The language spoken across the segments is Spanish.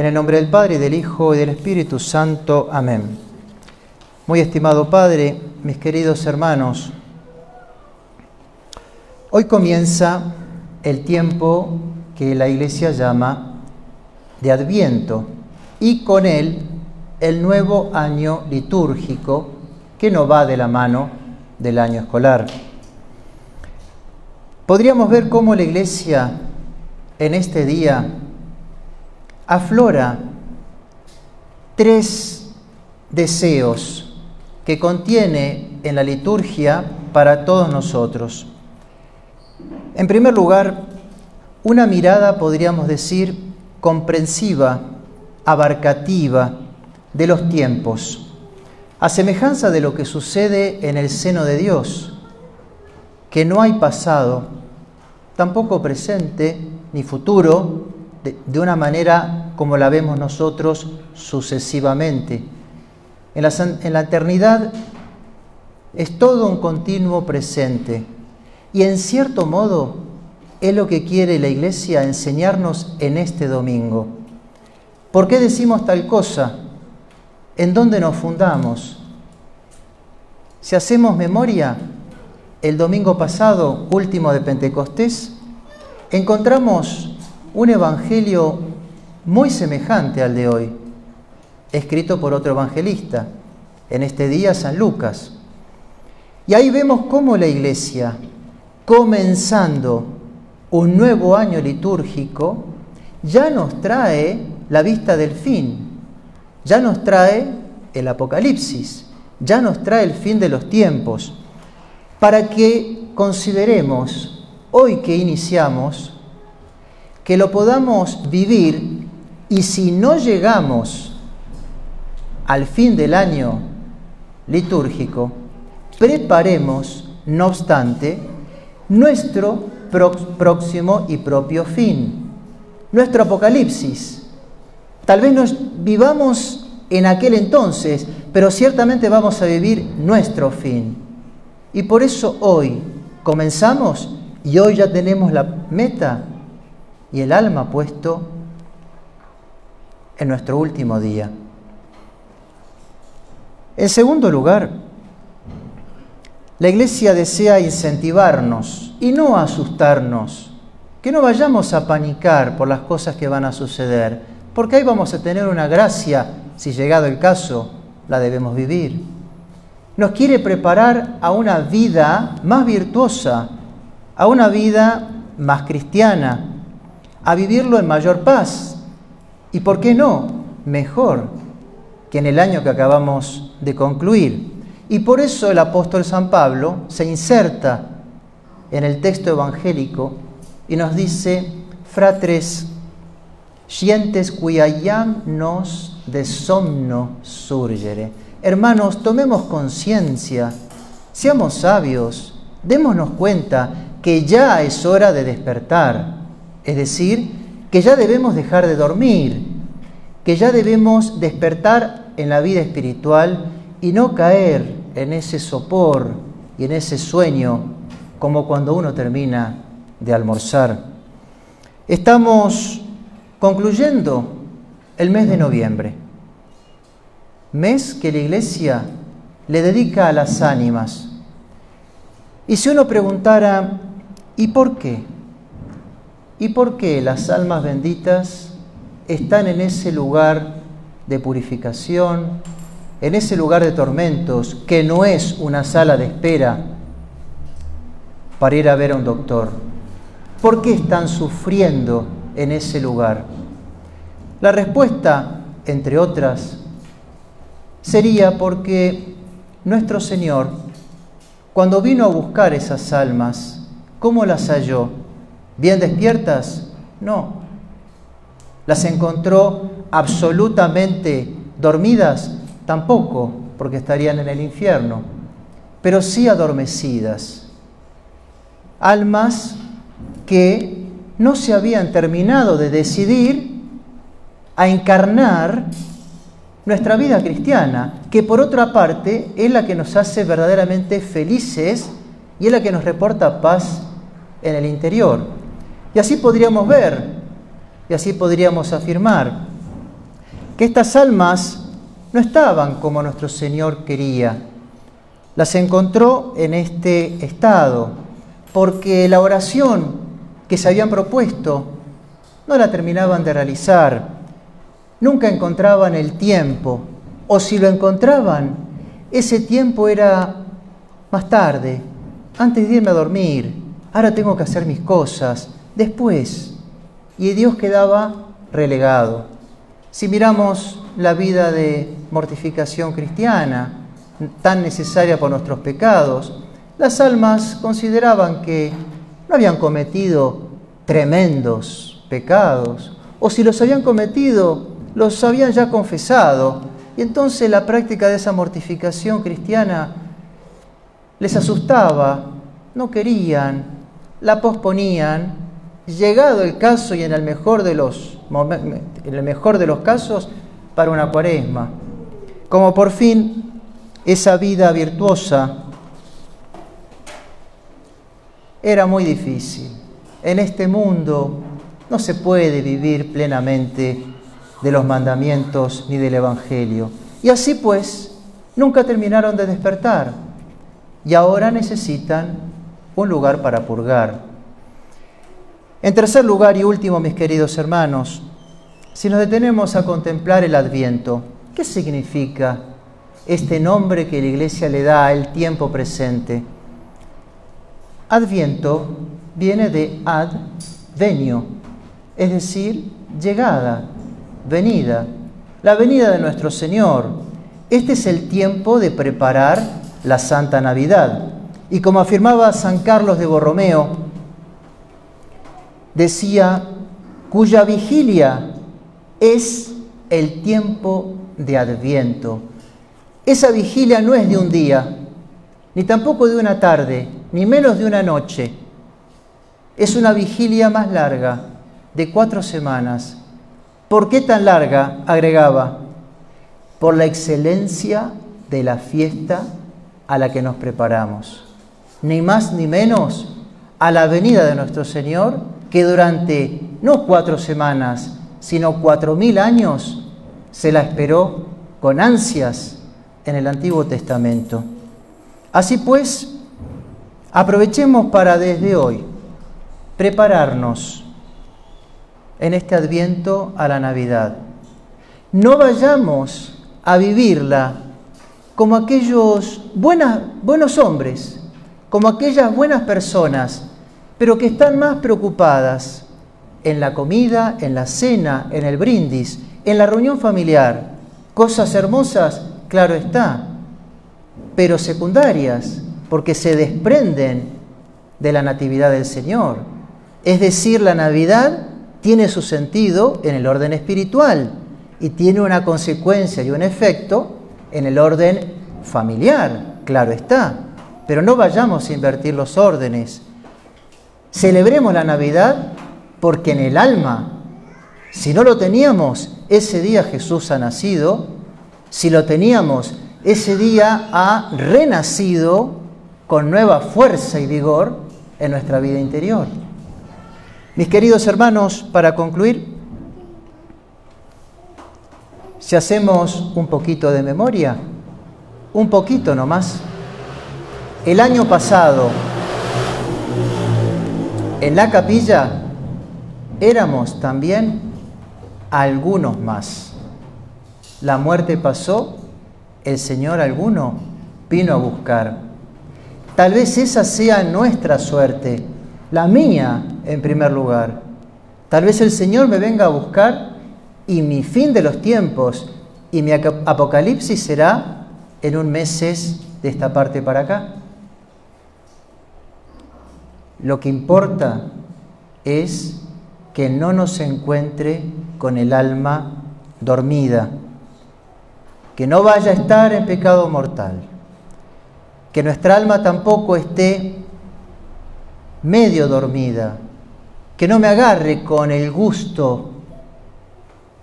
En el nombre del Padre, del Hijo y del Espíritu Santo. Amén. Muy estimado Padre, mis queridos hermanos, hoy comienza el tiempo que la Iglesia llama de Adviento y con él el nuevo año litúrgico que no va de la mano del año escolar. Podríamos ver cómo la Iglesia en este día aflora tres deseos que contiene en la liturgia para todos nosotros. En primer lugar, una mirada, podríamos decir, comprensiva, abarcativa de los tiempos, a semejanza de lo que sucede en el seno de Dios, que no hay pasado, tampoco presente ni futuro, de, una manera como la vemos nosotros sucesivamente. En la, eternidad es todo un continuo presente y en cierto modo es lo que quiere la Iglesia enseñarnos en este domingo. ¿Por qué decimos tal cosa? ¿En dónde nos fundamos? Si hacemos memoria, el domingo pasado, último de Pentecostés, encontramos un evangelio muy semejante al de hoy, escrito por otro evangelista, en este día San Lucas. Y ahí vemos cómo la iglesia, comenzando un nuevo año litúrgico, ya nos trae la vista del fin, ya nos trae el Apocalipsis, ya nos trae el fin de los tiempos, para que consideremos hoy que iniciamos que lo podamos vivir y si no llegamos al fin del año litúrgico, preparemos, no obstante, nuestro próximo y propio fin, nuestro apocalipsis. Tal vez nos vivamos en aquel entonces, pero ciertamente vamos a vivir nuestro fin. Y por eso hoy comenzamos y hoy ya tenemos la meta y el alma puesto en nuestro último día. En segundo lugar, la Iglesia desea incentivarnos y no asustarnos, que no vayamos a panicar por las cosas que van a suceder, porque ahí vamos a tener una gracia, si llegado el caso, la debemos vivir. Nos quiere preparar a una vida más virtuosa, a una vida más cristiana, a vivirlo en mayor paz. ¿Y por qué no? Mejor que en el año que acabamos de concluir. Y por eso el apóstol San Pablo se inserta en el texto evangélico y nos dice, fratres, sientes cuiayam nos de somno surgere. Hermanos, tomemos conciencia, seamos sabios, démonos cuenta que ya es hora de despertar es decir, que ya debemos dejar de dormir, que ya debemos despertar en la vida espiritual y no caer en ese sopor y en ese sueño como cuando uno termina de almorzar. Estamos concluyendo el mes de noviembre, mes que la iglesia le dedica a las ánimas. Y si uno preguntara, ¿y por qué? ¿Y por qué las almas benditas están en ese lugar de purificación, en ese lugar de tormentos, que no es una sala de espera para ir a ver a un doctor? ¿Por qué están sufriendo en ese lugar? La respuesta, entre otras, sería porque nuestro Señor, cuando vino a buscar esas almas, ¿cómo las halló? ¿Bien despiertas? No. ¿Las encontró absolutamente dormidas? Tampoco, porque estarían en el infierno, pero sí adormecidas. Almas que no se habían terminado de decidir a encarnar nuestra vida cristiana, que por otra parte es la que nos hace verdaderamente felices y es la que nos reporta paz en el interior. Y así podríamos ver, y así podríamos afirmar, que estas almas no estaban como nuestro Señor quería. Las encontró en este estado, porque la oración que se habían propuesto no la terminaban de realizar, nunca encontraban el tiempo, o si lo encontraban, ese tiempo era más tarde, antes de irme a dormir, ahora tengo que hacer mis cosas, después. Y Dios quedaba relegado. Si miramos la vida de mortificación cristiana, tan necesaria por nuestros pecados, las almas consideraban que no habían cometido tremendos pecados, o si los habían cometido, los habían ya confesado, y entonces la práctica de esa mortificación cristiana les asustaba, no querían, la posponían, llegado el caso y en el mejor de los, en el mejor de los casos, para una cuaresma. Como por fin esa vida virtuosa era muy difícil. En este mundo no se puede vivir plenamente de los mandamientos ni del Evangelio. Y así pues, nunca terminaron de despertar y ahora necesitan un lugar para purgar. En tercer lugar y último, mis queridos hermanos, si nos detenemos a contemplar el adviento, ¿qué significa este nombre que la iglesia le da al tiempo presente? Adviento viene de ad venio, es decir, llegada, venida, la venida de nuestro Señor. Este es el tiempo de preparar la Santa Navidad. Y como afirmaba San Carlos de Borromeo, decía, cuya vigilia es el tiempo de Adviento. Esa vigilia no es de un día, ni tampoco de una tarde, ni menos de una noche. Es una vigilia más larga, de cuatro semanas. ¿Por qué tan larga? agregaba, por la excelencia de la fiesta a la que nos preparamos. Ni más ni menos a la venida de nuestro Señor, que durante no cuatro semanas, sino cuatro mil años se la esperó con ansias en el Antiguo Testamento. Así pues, aprovechemos para desde hoy prepararnos en este adviento a la Navidad. No vayamos a vivirla como aquellos buenos hombres, como aquellas buenas personas, pero que están más preocupadas en la comida, en la cena, en el brindis, en la reunión familiar. Cosas hermosas, claro está, pero secundarias, porque se desprenden de la Natividad del Señor. Es decir, la Navidad tiene su sentido en el orden espiritual y tiene una consecuencia y un efecto en el orden familiar, claro está, pero no vayamos a invertir los órdenes. Celebremos la Navidad porque en el alma, si no lo teníamos, ese día Jesús ha nacido, si lo teníamos, ese día ha renacido con nueva fuerza y vigor en nuestra vida interior. Mis queridos hermanos, para concluir, si hacemos un poquito de memoria, un poquito nomás, el año pasado en la capilla éramos también algunos más. La muerte pasó, el Señor alguno vino a buscar. Tal vez esa sea nuestra suerte, la mía en primer lugar. Tal vez el Señor me venga a buscar y mi fin de los tiempos y mi apocalipsis será en un meses de esta parte para acá. Lo que importa es que no nos encuentre con el alma dormida, que no vaya a estar en pecado mortal, que nuestra alma tampoco esté medio dormida, que no me agarre con el gusto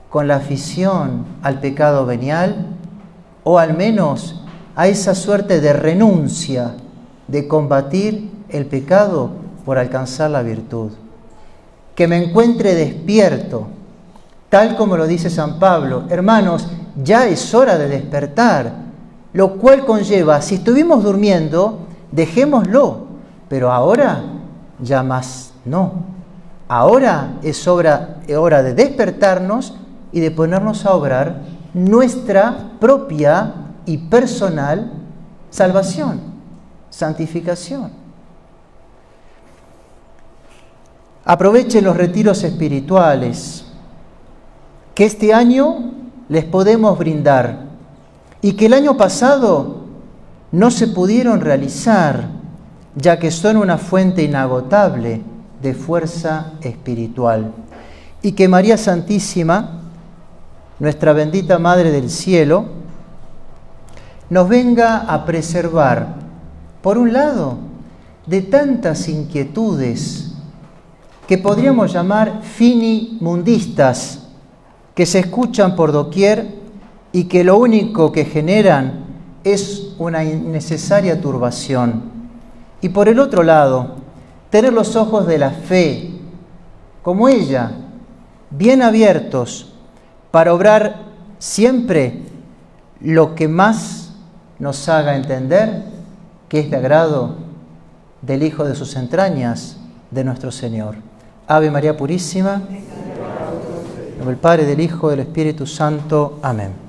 con la afición al pecado venial o al menos a esa suerte de renuncia de combatir el pecado por alcanzar la virtud. Que me encuentre despierto, tal como lo dice San Pablo, hermanos, ya es hora de despertar, lo cual conlleva, si estuvimos durmiendo, dejémoslo, pero ahora ya más no. Ahora es hora, hora de despertarnos y de ponernos a obrar nuestra propia y personal salvación, santificación. Aprovechen los retiros espirituales que este año les podemos brindar y que el año pasado no se pudieron realizar, ya que son una fuente inagotable de fuerza espiritual. Y que María Santísima, nuestra bendita Madre del Cielo, nos venga a preservar, por un lado, de tantas inquietudes que podríamos llamar finimundistas, que se escuchan por doquier y que lo único que generan es una innecesaria turbación. Y por el otro lado, tener los ojos de la fe, como ella, bien abiertos, para obrar siempre lo que más nos haga entender que es de agrado del Hijo de sus entrañas, de nuestro Señor. Ave María Purísima, en el Padre, del Hijo, del Espíritu Santo. Amén.